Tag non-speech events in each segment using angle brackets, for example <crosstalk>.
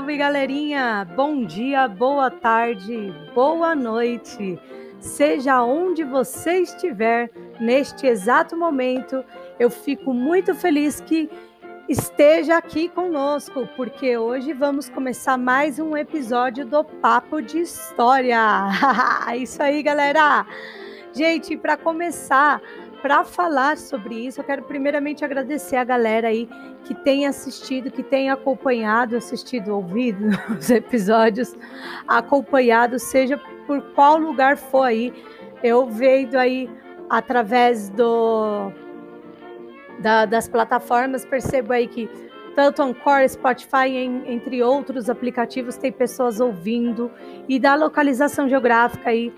Salve galerinha! Bom dia, boa tarde, boa noite. Seja onde você estiver neste exato momento, eu fico muito feliz que esteja aqui conosco, porque hoje vamos começar mais um episódio do Papo de História. <laughs> Isso aí, galera! Gente, para começar, para falar sobre isso, eu quero primeiramente agradecer a galera aí que tem assistido, que tem acompanhado, assistido, ouvido <laughs> os episódios, acompanhado, seja por qual lugar for aí. Eu vejo aí através do da, das plataformas, percebo aí que tanto Anchor, Spotify, em, entre outros aplicativos, tem pessoas ouvindo e da localização geográfica aí,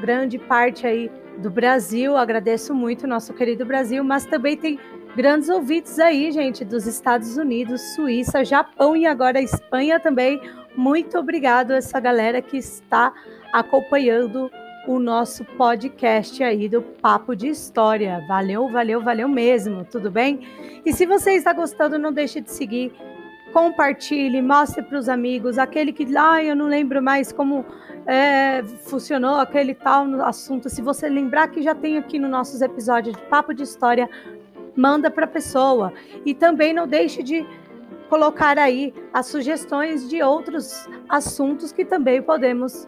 grande parte aí do Brasil. Agradeço muito nosso querido Brasil, mas também tem grandes ouvintes aí, gente, dos Estados Unidos, Suíça, Japão e agora Espanha também. Muito obrigado a essa galera que está acompanhando o nosso podcast aí do Papo de História. Valeu, valeu, valeu mesmo, tudo bem? E se você está gostando, não deixe de seguir, compartilhe, mostre para os amigos, aquele que lá ah, eu não lembro mais como é, funcionou aquele tal assunto. Se você lembrar que já tem aqui nos nossos episódios de Papo de História, manda para a pessoa. E também não deixe de colocar aí as sugestões de outros assuntos que também podemos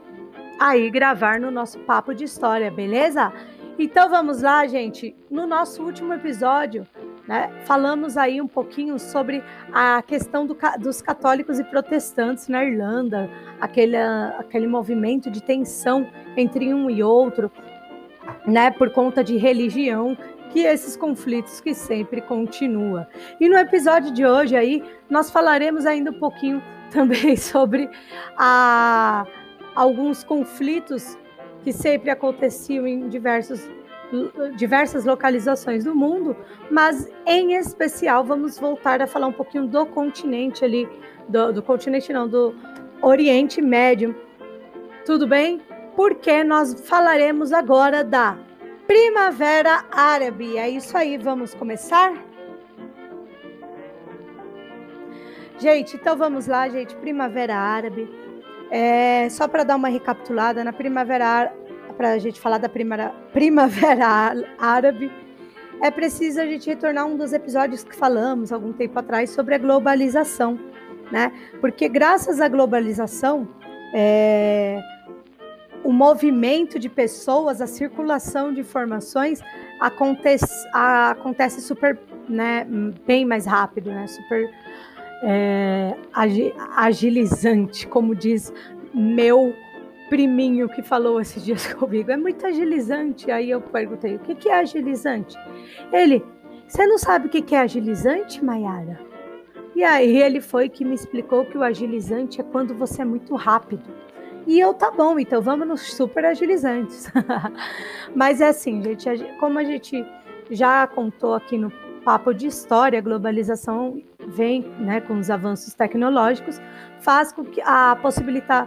aí gravar no nosso Papo de História, beleza? Então vamos lá, gente. No nosso último episódio, né, falamos aí um pouquinho sobre a questão do, dos católicos e protestantes na Irlanda, aquele, aquele movimento de tensão entre um e outro, né, por conta de religião, que esses conflitos que sempre continua. E no episódio de hoje aí, nós falaremos ainda um pouquinho <laughs> também sobre a, alguns conflitos que sempre aconteciam em diversos, diversas localizações do mundo, mas em especial vamos voltar a falar um pouquinho do continente ali, do, do continente não, do Oriente Médio. Tudo bem? Porque nós falaremos agora da Primavera Árabe. É isso aí, vamos começar? Gente, então vamos lá, gente. Primavera Árabe. É, só para dar uma recapitulada, na Primavera para a gente falar da primavera, primavera <laughs> Árabe, é preciso a gente retornar um dos episódios que falamos algum tempo atrás sobre a globalização, né? Porque graças à globalização, é, o movimento de pessoas, a circulação de informações acontece, acontece super, né, bem mais rápido, né? Super é, agilizante, como diz meu priminho que falou esses dias <laughs> comigo. É muito agilizante. Aí eu perguntei: o que é agilizante? Ele, você não sabe o que é agilizante, Mayara? E aí ele foi que me explicou que o agilizante é quando você é muito rápido. E eu, tá bom, então vamos nos super agilizantes. <laughs> Mas é assim, gente, como a gente já contou aqui no papo de história, a globalização vem né, com os avanços tecnológicos, faz com que a possibilitar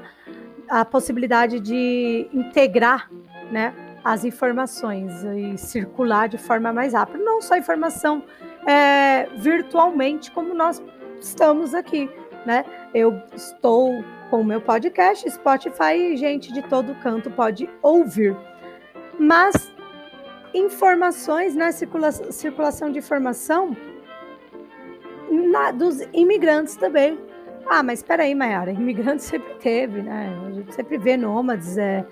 a possibilidade de integrar né, as informações e circular de forma mais rápida. Não só informação é, virtualmente, como nós estamos aqui. Né? Eu estou com o meu podcast, Spotify, e gente de todo canto pode ouvir. Mas informações, né, circula circulação de informação na, dos imigrantes também. Ah, mas espera aí, Mayara, imigrante sempre teve, né? A gente sempre vê nômades, é...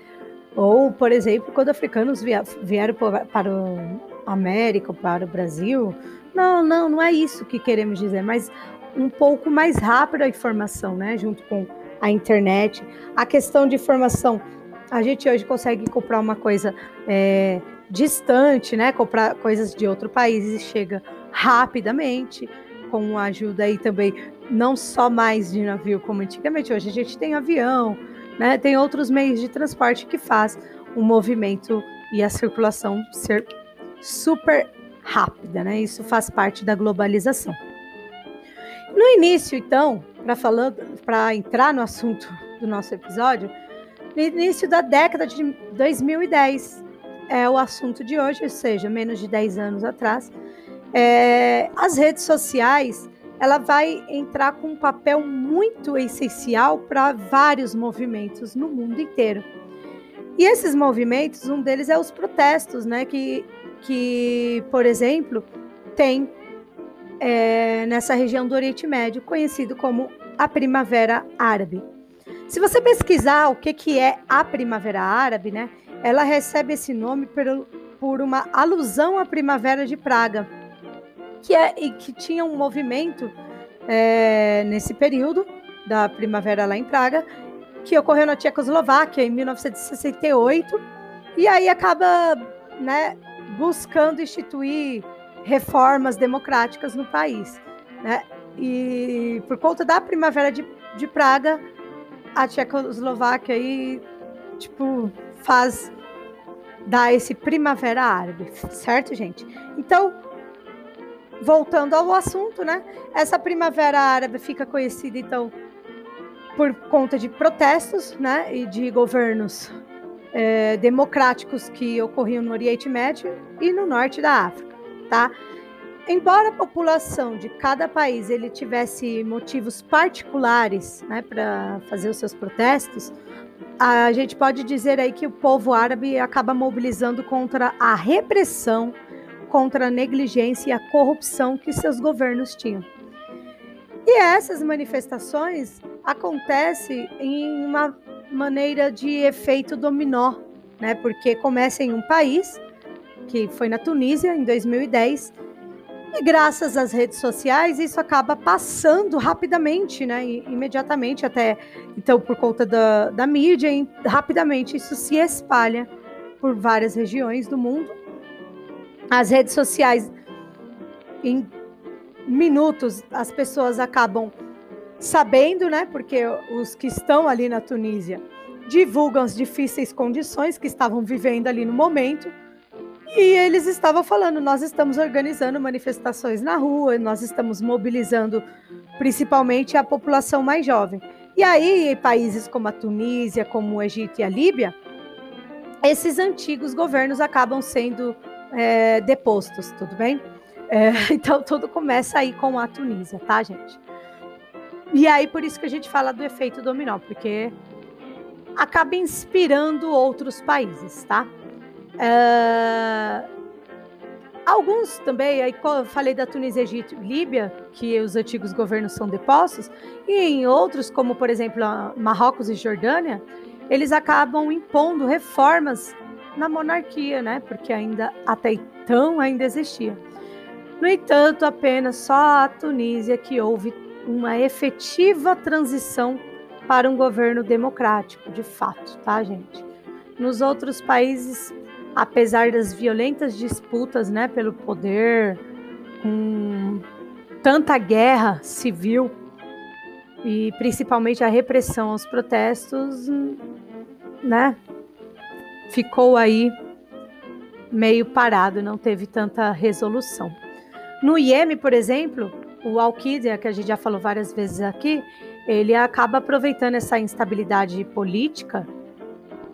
ou, por exemplo, quando africanos vieram para o América, para o Brasil. Não, não, não é isso que queremos dizer, mas um pouco mais rápido a informação, né? Junto com a internet. A questão de informação, a gente hoje consegue comprar uma coisa é, distante, né? Comprar coisas de outro país e chega rapidamente, com a ajuda aí também não só mais de navio como antigamente, hoje a gente tem avião, né? Tem outros meios de transporte que faz o movimento e a circulação ser super rápida, né? Isso faz parte da globalização. No início, então, para falando, para entrar no assunto do nosso episódio, no início da década de 2010 é o assunto de hoje, ou seja, menos de 10 anos atrás, é, as redes sociais ela vai entrar com um papel muito essencial para vários movimentos no mundo inteiro. E esses movimentos, um deles é os protestos, né? Que, que por exemplo, tem é, nessa região do Oriente Médio, conhecido como a Primavera Árabe. Se você pesquisar o que, que é a Primavera Árabe, né? Ela recebe esse nome por, por uma alusão à Primavera de Praga, que, é, que tinha um movimento é, nesse período da primavera lá em Praga, que ocorreu na Tchecoslováquia em 1968, e aí acaba né, buscando instituir reformas democráticas no país. Né? E por conta da primavera de, de Praga, a Tchecoslováquia aí, tipo, faz dar esse primavera árabe, certo, gente? Então, voltando ao assunto, né? Essa primavera árabe fica conhecida, então, por conta de protestos, né? E de governos é, democráticos que ocorriam no Oriente Médio e no norte da África, tá? Embora a população de cada país ele tivesse motivos particulares, né, para fazer os seus protestos, a gente pode dizer aí que o povo árabe acaba mobilizando contra a repressão contra a negligência e a corrupção que seus governos tinham. E essas manifestações acontecem em uma maneira de efeito dominó, né? Porque começa em um país, que foi na Tunísia, em 2010, e graças às redes sociais, isso acaba passando rapidamente, né? Imediatamente, até então, por conta da, da mídia, rapidamente isso se espalha por várias regiões do mundo as redes sociais, em minutos, as pessoas acabam sabendo, né? Porque os que estão ali na Tunísia divulgam as difíceis condições que estavam vivendo ali no momento. E eles estavam falando: nós estamos organizando manifestações na rua, nós estamos mobilizando principalmente a população mais jovem. E aí, países como a Tunísia, como o Egito e a Líbia, esses antigos governos acabam sendo é, depostos, tudo bem? É, <laughs> então tudo começa aí com a Tunísia, tá, gente? E aí por isso que a gente fala do efeito dominó, porque acaba inspirando outros países, tá? É, alguns também, aí eu falei da Tunísia, Egito e Líbia, que os antigos governos são depostos, e em outros, como por exemplo Marrocos e Jordânia, eles acabam impondo reformas na monarquia, né? Porque ainda até então ainda existia. No entanto, apenas só a Tunísia que houve uma efetiva transição para um governo democrático, de fato, tá, gente? Nos outros países, apesar das violentas disputas, né, pelo poder, com tanta guerra civil e principalmente a repressão aos protestos, né, ficou aí meio parado, não teve tanta resolução. No Iêmen, por exemplo, o Al-Qaeda, que a gente já falou várias vezes aqui, ele acaba aproveitando essa instabilidade política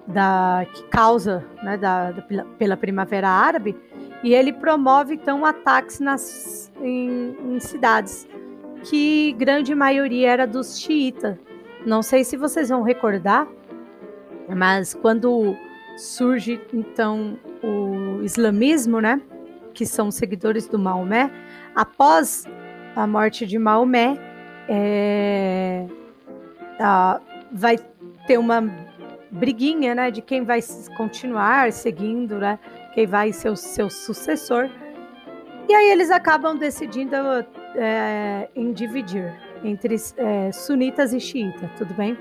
da, que causa né, da, da, pela Primavera Árabe e ele promove então ataques nas, em, em cidades que grande maioria era dos xiitas. Não sei se vocês vão recordar, mas quando surge então o islamismo, né? Que são seguidores do Maomé. Após a morte de Maomé, é, a, vai ter uma briguinha, né? De quem vai continuar seguindo, né? Quem vai ser o seu sucessor. E aí eles acabam decidindo é, em dividir entre é, sunitas e xiitas, tudo bem?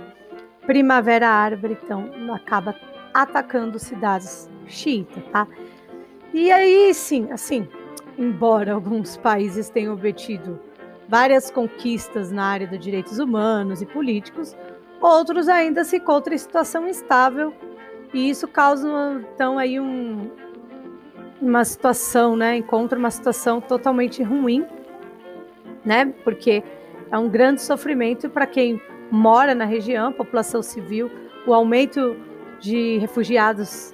Primavera Árabe, então, acaba atacando cidades xiitas, tá? E aí, sim, assim, embora alguns países tenham obtido várias conquistas na área dos direitos humanos e políticos, outros ainda se encontram em situação instável e isso causa então aí um, uma situação, né? Encontra uma situação totalmente ruim, né? Porque é um grande sofrimento para quem mora na região, população civil, o aumento de refugiados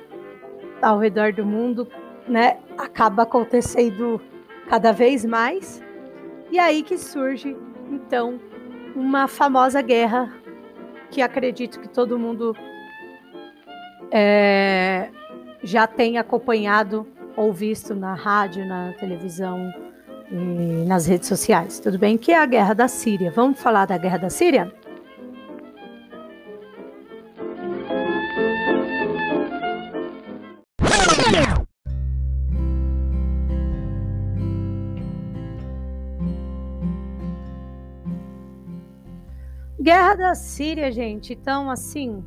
ao redor do mundo, né, acaba acontecendo cada vez mais. E aí que surge então uma famosa guerra que acredito que todo mundo é, já tem acompanhado ou visto na rádio, na televisão e nas redes sociais. Tudo bem? Que é a guerra da Síria. Vamos falar da guerra da Síria? Guerra da Síria, gente. Então, assim,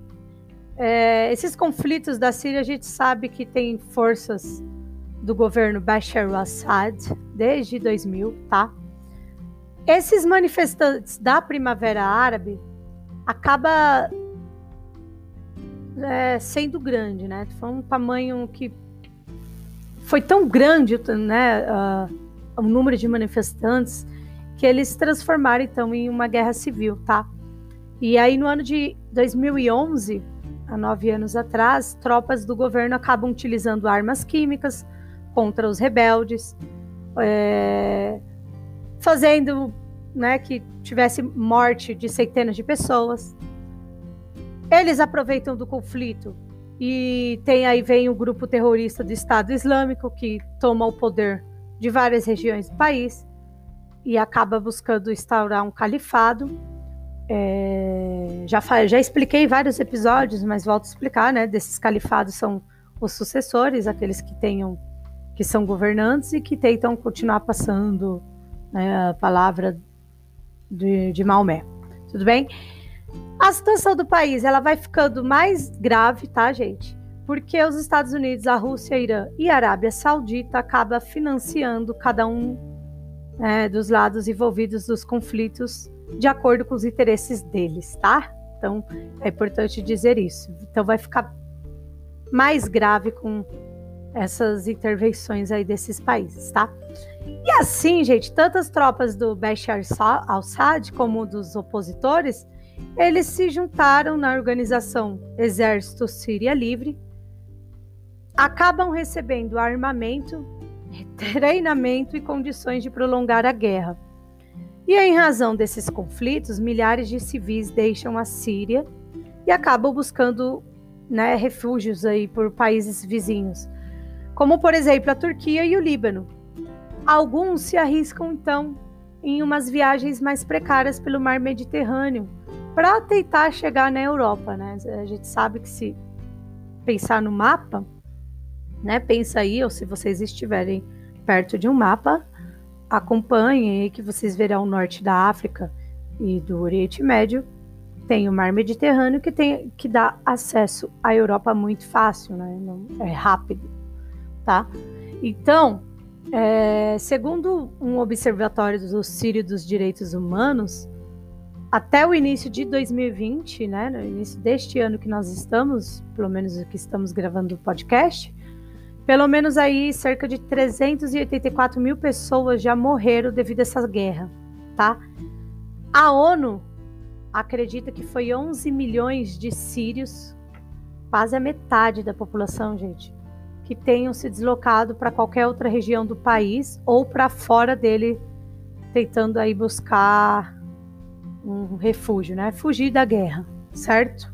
é, esses conflitos da Síria, a gente sabe que tem forças do governo Bashar al-Assad desde 2000, tá? Esses manifestantes da Primavera Árabe acaba é, sendo grande, né? Foi um tamanho que foi tão grande, né? Uh, o número de manifestantes que eles transformaram então em uma guerra civil, tá? E aí no ano de 2011, há nove anos atrás, tropas do governo acabam utilizando armas químicas contra os rebeldes, é, fazendo né, que tivesse morte de centenas de pessoas. Eles aproveitam do conflito e tem aí vem o grupo terrorista do Estado Islâmico que toma o poder de várias regiões do país e acaba buscando instaurar um califado é, já, já expliquei vários episódios, mas volto a explicar, né? Desses califados são os sucessores, aqueles que tenham que são governantes e que tentam continuar passando né, a palavra de, de Maomé. Tudo bem? A situação do país ela vai ficando mais grave, tá, gente? Porque os Estados Unidos, a Rússia, a Irã e a Arábia Saudita acabam financiando cada um né, dos lados envolvidos dos conflitos de acordo com os interesses deles, tá? Então é importante dizer isso. Então vai ficar mais grave com essas intervenções aí desses países, tá? E assim, gente, tantas tropas do Bashar al-Assad como dos opositores, eles se juntaram na organização Exército Síria Livre, acabam recebendo armamento, <laughs> treinamento e condições de prolongar a guerra. E em razão desses conflitos, milhares de civis deixam a Síria e acabam buscando né, refúgios aí por países vizinhos, como por exemplo a Turquia e o Líbano. Alguns se arriscam então em umas viagens mais precárias pelo mar Mediterrâneo para tentar chegar na Europa, né? A gente sabe que se pensar no mapa, né? Pensa aí, ou se vocês estiverem perto de um mapa, acompanhem que vocês verão o norte da África e do Oriente Médio tem o Mar Mediterrâneo que tem que dá acesso à Europa muito fácil, né? Não, é rápido, tá? Então, é, segundo um observatório do Sírio dos Direitos Humanos, até o início de 2020, né, no início deste ano que nós estamos, pelo menos que estamos gravando o podcast, pelo menos aí cerca de 384 mil pessoas já morreram devido a essa guerra, tá? A ONU acredita que foi 11 milhões de sírios, quase a metade da população, gente, que tenham se deslocado para qualquer outra região do país ou para fora dele, tentando aí buscar um refúgio, né? Fugir da guerra, certo?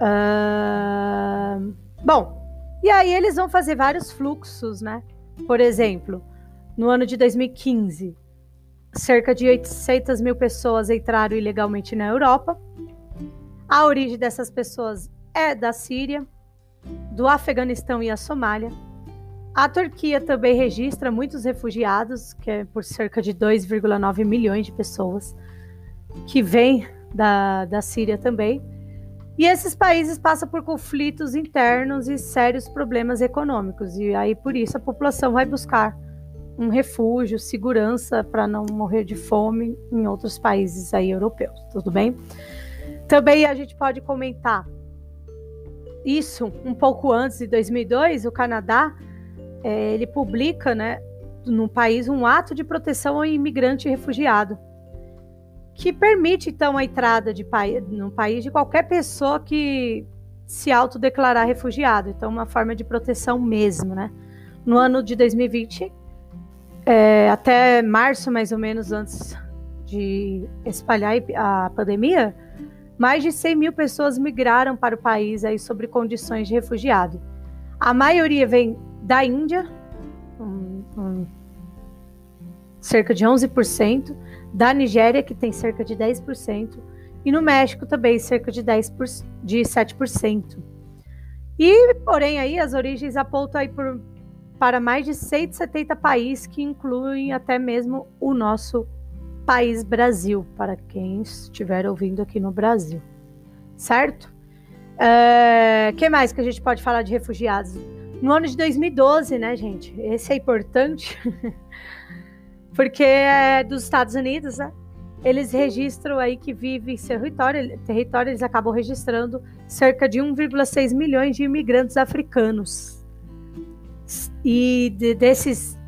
Uh... Bom, e aí eles vão fazer vários fluxos, né? Por exemplo, no ano de 2015, cerca de 800 mil pessoas entraram ilegalmente na Europa. A origem dessas pessoas é da Síria, do Afeganistão e a Somália. A Turquia também registra muitos refugiados, que é por cerca de 2,9 milhões de pessoas, que vêm da, da Síria também. E esses países passam por conflitos internos e sérios problemas econômicos. E aí, por isso, a população vai buscar um refúgio, segurança para não morrer de fome em outros países aí europeus. Tudo bem? Também a gente pode comentar isso um pouco antes de 2002, o Canadá é, ele publica, né, no país um ato de proteção ao imigrante e refugiado que permite, então, a entrada de no país de qualquer pessoa que se autodeclarar refugiado. Então, uma forma de proteção mesmo, né? No ano de 2020, é, até março, mais ou menos, antes de espalhar a pandemia, mais de 100 mil pessoas migraram para o país aí sobre condições de refugiado. A maioria vem da Índia, um, um, cerca de 11%, da Nigéria, que tem cerca de 10%, e no México também cerca de, 10 por, de 7%. E, porém, aí as origens apontam aí por, para mais de 170 países que incluem até mesmo o nosso país Brasil, para quem estiver ouvindo aqui no Brasil. Certo? O é, que mais que a gente pode falar de refugiados? No ano de 2012, né, gente? Esse é importante, <laughs> porque é dos Estados Unidos, né? Eles registram aí que vive em território, território eles acabam registrando cerca de 1,6 milhões de imigrantes africanos. E de, desses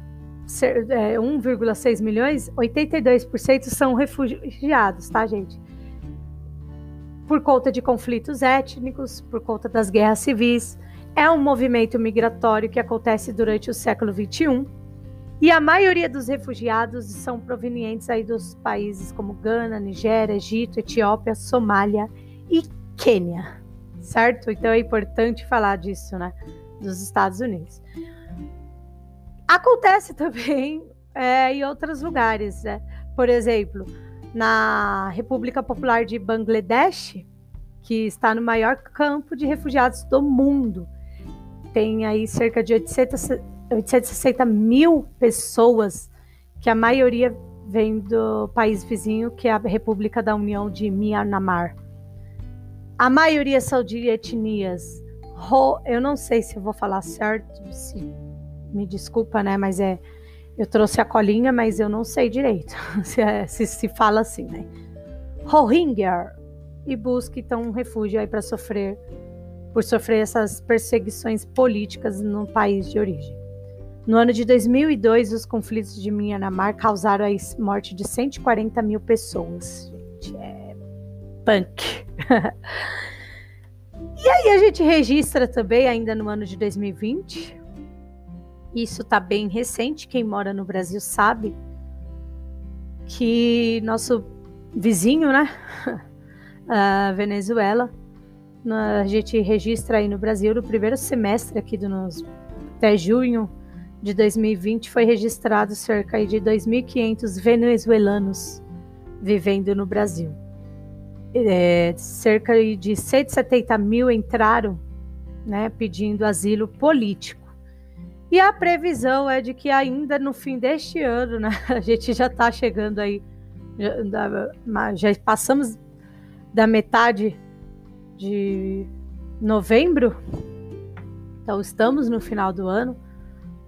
1,6 é, milhões, 82% são refugiados, tá, gente? Por conta de conflitos étnicos, por conta das guerras civis. É um movimento migratório que acontece durante o século XXI e a maioria dos refugiados são provenientes aí dos países como Gana, Nigéria, Egito, Etiópia, Somália e Quênia, certo? Então é importante falar disso, né? Dos Estados Unidos. Acontece <laughs> também é, em outros lugares, né? Por exemplo, na República Popular de Bangladesh, que está no maior campo de refugiados do mundo. Tem aí cerca de 800, 860 mil pessoas, que a maioria vem do país vizinho, que é a República da União de Myanmar. A maioria são de etnias. eu não sei se eu vou falar certo, se, me desculpa, né? Mas é. Eu trouxe a colinha, mas eu não sei direito <laughs> se, é, se, se fala assim, né? Rohingya e busca então um refúgio aí para sofrer por sofrer essas perseguições políticas no país de origem. No ano de 2002, os conflitos de Myanmar causaram a morte de 140 mil pessoas. Gente, é punk. <laughs> e aí a gente registra também, ainda no ano de 2020, isso está bem recente, quem mora no Brasil sabe, que nosso vizinho, né, <laughs> a Venezuela, a gente registra aí no Brasil, no primeiro semestre aqui do nos, até junho, de 2020 foi registrado cerca de 2.500 venezuelanos vivendo no Brasil. É, cerca de 170 mil entraram né, pedindo asilo político. E a previsão é de que ainda no fim deste ano, né, <laughs> a gente já está chegando aí, já, já passamos da metade de novembro, então estamos no final do ano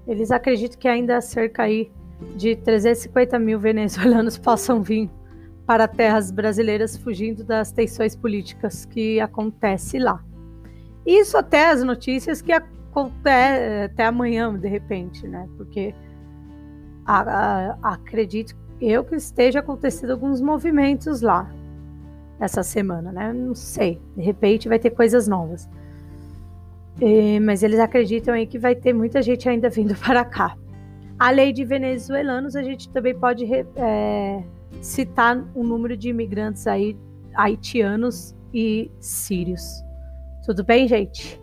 eles acreditam que ainda cerca aí de 350 mil venezuelanos <laughs> possam vir para terras brasileiras fugindo das tensões políticas que acontece lá. Isso até as notícias que acontecem até amanhã, de repente, né? Porque a, a, acredito eu que esteja acontecendo alguns movimentos lá essa semana, né? Não sei, de repente vai ter coisas novas. É, mas eles acreditam aí que vai ter muita gente ainda vindo <laughs> para cá. A lei de venezuelanos, a gente também pode é, citar o um número de imigrantes aí, haitianos e sírios. Tudo bem, gente?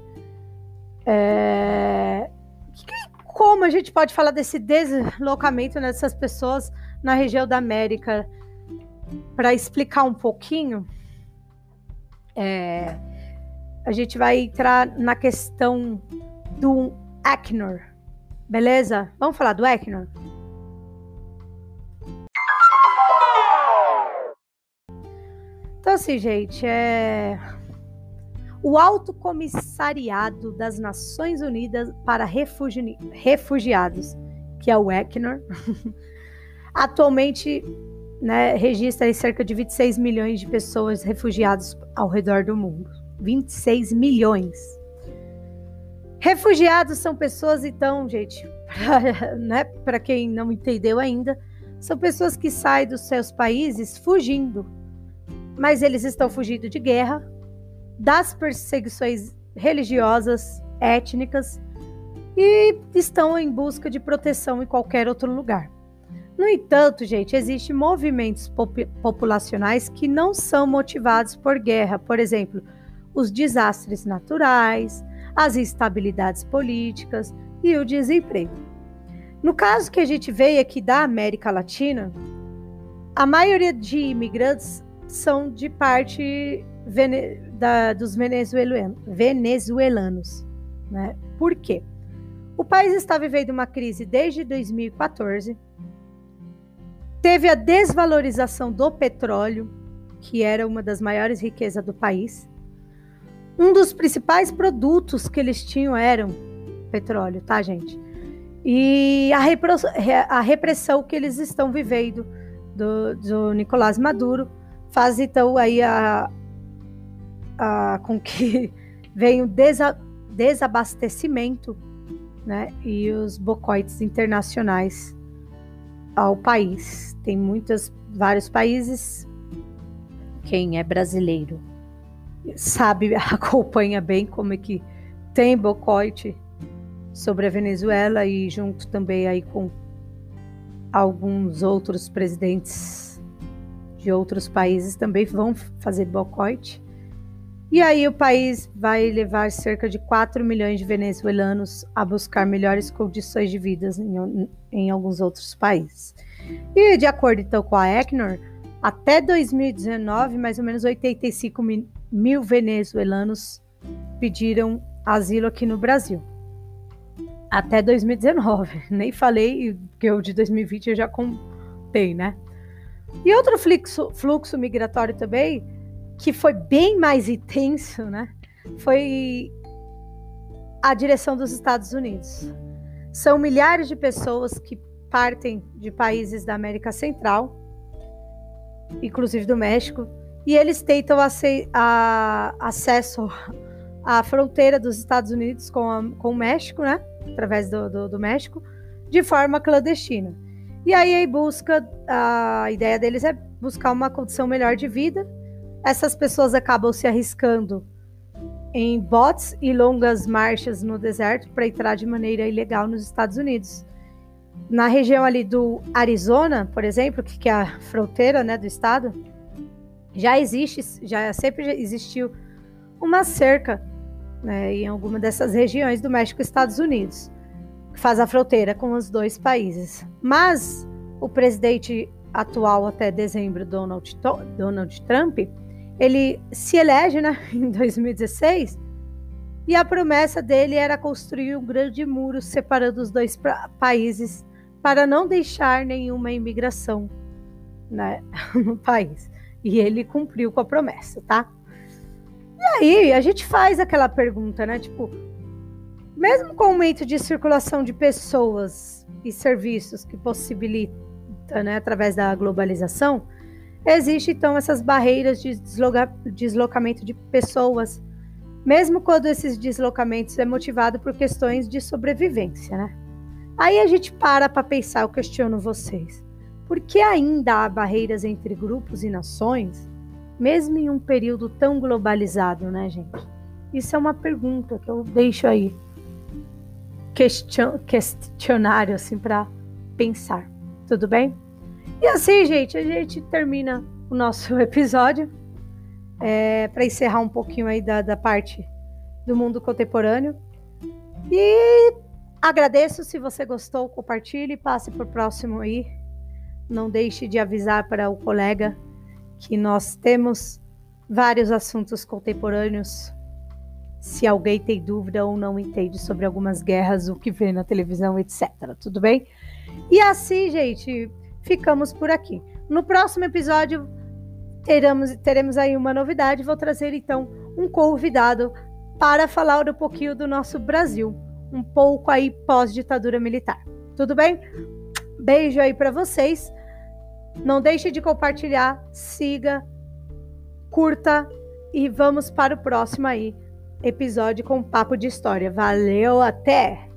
É... Como a gente pode falar desse deslocamento dessas pessoas na região da América? Para explicar um pouquinho, é a gente vai entrar na questão do Acnor. Beleza? Vamos falar do Acnor? Então, assim, gente, é. O Alto Comissariado das Nações Unidas para Refugi... Refugiados, que é o ECNOR, <laughs> atualmente né, registra cerca de 26 milhões de pessoas refugiadas ao redor do mundo. 26 milhões. Refugiados são pessoas, então, gente, <laughs> para né, quem não entendeu ainda, são pessoas que saem dos seus países fugindo. Mas eles estão fugindo de guerra, das perseguições religiosas, étnicas e estão em busca de proteção em qualquer outro lugar. No entanto, gente, existem movimentos pop populacionais que não são motivados por guerra, por exemplo, os desastres naturais, as instabilidades políticas e o desemprego. No caso que a gente veio aqui da América Latina, a maioria de imigrantes são de parte da, dos venezuelanos, venezuelanos. Né? Por quê? O país está vivendo uma crise desde 2014. Teve a desvalorização do petróleo, que era uma das maiores riquezas do país. Um dos principais produtos que eles tinham eram petróleo, tá, gente? E a, repressão que eles estão vivendo do, do Nicolás Maduro faz então aí a, a, com que <laughs> venha o desa, desabastecimento né, e os bocoites internacionais ao país. Tem muitos, vários países. Quem é brasileiro sabe, <laughs> acompanha bem como é que tem bocote sobre a Venezuela e junto também aí com alguns outros presidentes de outros países também vão fazer boicote. E aí o país vai levar cerca de 4 milhões de venezuelanos a buscar melhores condições de vida em, em alguns outros países. E de acordo então com a Ecnor, até 2019, mais ou menos 85 mil venezuelanos pediram asilo aqui no Brasil. Até 2019. <laughs> Nem falei que o de 2020 eu já contei, né? E outro fluxo, fluxo migratório também que foi bem mais intenso, né? Foi a direção dos Estados Unidos. São milhares de pessoas que partem de países da América Central, inclusive do México, e eles tentam a, acesso à fronteira dos Estados Unidos com, a, com o México, né? Através do, do, do México, de forma clandestina. E aí, busca, a ideia deles é buscar uma condição melhor de vida essas pessoas acabam se arriscando em botes e longas marchas no deserto para entrar de maneira ilegal nos Estados Unidos. Na região ali do Arizona, por exemplo, que é a fronteira né, do estado, já existe, já sempre existiu uma cerca né, em alguma dessas regiões do México e Estados Unidos, que faz a fronteira com os dois países. Mas o presidente atual até dezembro, Donald, Donald Trump, ele se elege né, <laughs> em 2016 e a promessa dele era construir um grande muro separando os dois países para não deixar nenhuma imigração né, <laughs> no país. E ele cumpriu com a promessa, tá? E aí a gente faz aquela pergunta, né? Tipo, mesmo com o aumento de circulação de pessoas e serviços que possibilita, né, através da globalização, Existem então essas barreiras de desloca deslocamento de pessoas, mesmo quando esses deslocamentos é motivado por questões de sobrevivência, né? Aí a gente para para pensar, eu questiono vocês. Por que ainda há barreiras entre grupos e nações, mesmo em um período tão globalizado, né, gente? Isso é uma pergunta que eu deixo aí question questionário assim para pensar. Tudo bem? E assim, gente, a gente termina o nosso <laughs> episódio é, para encerrar um pouquinho aí da, da parte do mundo contemporâneo. E agradeço se você gostou, compartilhe, passe por próximo aí. Não deixe de avisar para o colega que nós temos vários assuntos contemporâneos. Se alguém tem dúvida ou não entende sobre algumas guerras, o que vê na televisão, etc. Tudo bem? E assim, gente, ficamos por aqui. No próximo episódio teremos, teremos aí uma novidade. Vou trazer então um convidado para falar um pouquinho do nosso Brasil, um pouco aí pós-ditadura militar. Tudo bem? Beijo aí para vocês. Não deixe de compartilhar, siga, curta e vamos para o próximo aí episódio com papo de história. Valeu, até!